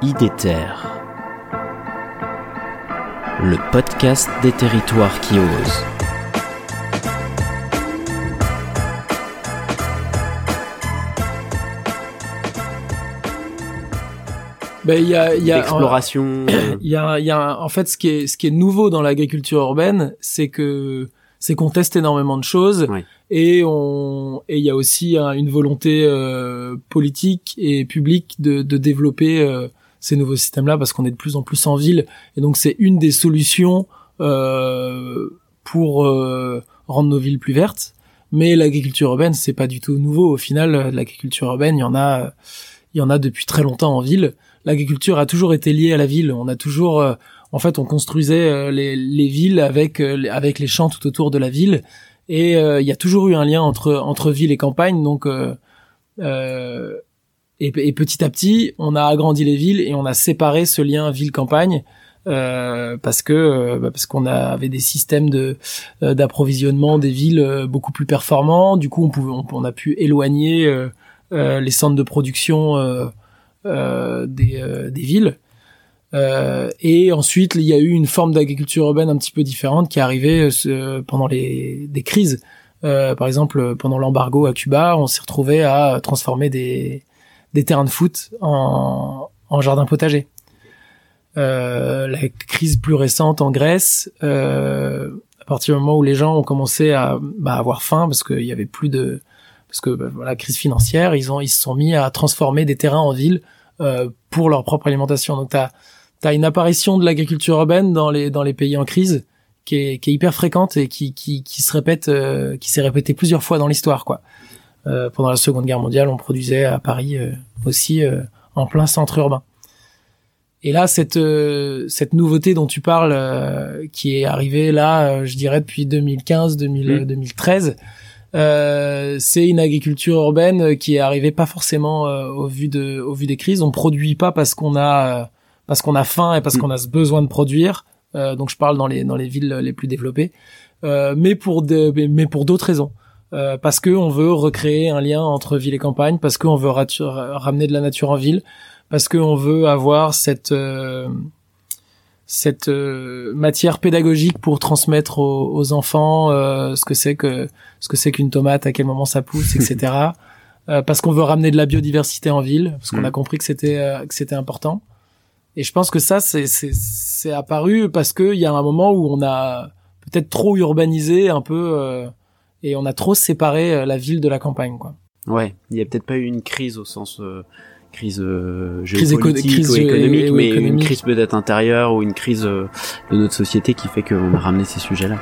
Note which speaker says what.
Speaker 1: IDETER, le podcast des territoires qui osent.
Speaker 2: Ben, il y a, il y a,
Speaker 1: Exploration.
Speaker 2: il y a, il y a, en fait, ce qui est, ce qui est nouveau dans l'agriculture urbaine, c'est que, c'est qu'on teste énormément de choses
Speaker 1: Ouais.
Speaker 2: et on, et il y a aussi hein, une volonté euh, politique et publique de, de développer euh, ces nouveaux systèmes-là parce qu'on est de plus en plus en ville et donc c'est une des solutions euh, pour euh, rendre nos villes plus vertes. Mais l'agriculture urbaine, c'est pas du tout nouveau. Au final, euh, l'agriculture urbaine, il y en a, il y en a depuis très longtemps en ville. L'agriculture a toujours été liée à la ville. On a toujours, euh, en fait, on construisait euh, les, les villes avec euh, avec les champs tout autour de la ville. Et euh, il y a toujours eu un lien entre entre ville et campagne. Donc, euh, euh, et, et petit à petit, on a agrandi les villes et on a séparé ce lien ville-campagne. euh, parce que euh, bah, parce qu'on avait des systèmes de euh, d'approvisionnement des villes euh, beaucoup plus performants du coup on pouvait on, a pu éloigner euh, les centres de production des, des villes et ensuite il y a eu une forme d'agriculture urbaine un petit peu différente qui est arrivée pendant les des crises par exemple pendant l'embargo à Cuba on s'est retrouvé à transformer des des terrains de foot en en jardin potager euh, la crise plus récente en Grèce, euh, à partir du moment où les gens ont commencé à bah, avoir faim parce qu'il y avait plus de parce que bah, voilà crise financière, ils ont ils se sont mis à transformer des terrains en villes euh, pour leur propre alimentation. Donc t'as as une apparition de l'agriculture urbaine dans les dans les pays en crise qui est, qui est hyper fréquente et qui qui, qui se répète euh, qui s'est répétée plusieurs fois dans l'histoire quoi. Euh, pendant la Seconde Guerre mondiale, on produisait à Paris euh, aussi euh, en plein centre urbain. Et là, cette euh, cette nouveauté dont tu parles, euh, qui est arrivée là, je dirais depuis 2015, 2000,
Speaker 1: Mm.
Speaker 2: 2013, euh, c'est une agriculture urbaine qui est arrivée pas forcément euh, au vu de au vu des crises. On produit pas parce qu'on a euh, parce qu'on a faim et parce
Speaker 1: Mm.
Speaker 2: qu'on a ce besoin de produire. Euh, donc je parle dans les dans les villes les plus développées, euh, mais pour de, mais pour d'autres raisons. Euh, parce que on veut recréer un lien entre ville et campagne, parce qu'on veut ramener de la nature en ville, parce qu'on veut avoir cette euh, cette euh, matière pédagogique pour transmettre aux, aux enfants euh, ce que c'est que ce que c'est qu'une tomate, à quel moment ça pousse, etc. Euh, parce qu'on veut ramener de la biodiversité en ville, parce qu'on
Speaker 1: Mm.
Speaker 2: a compris que c'était euh, que c'était important. Et je pense que ça c'est c'est c'est apparu parce que il y a un moment où on a peut-être trop urbanisé un peu euh, et on a trop séparé euh, la ville de la campagne quoi.
Speaker 1: Ouais, il y a peut-être pas eu une crise au sens euh, crise euh,
Speaker 2: Crise éco-
Speaker 1: géopolitique
Speaker 2: crise
Speaker 1: ou
Speaker 2: gé-
Speaker 1: économique, mais une crise peut-être intérieure ou une crise euh, de notre société qui fait qu'on a ramené ces sujets-là.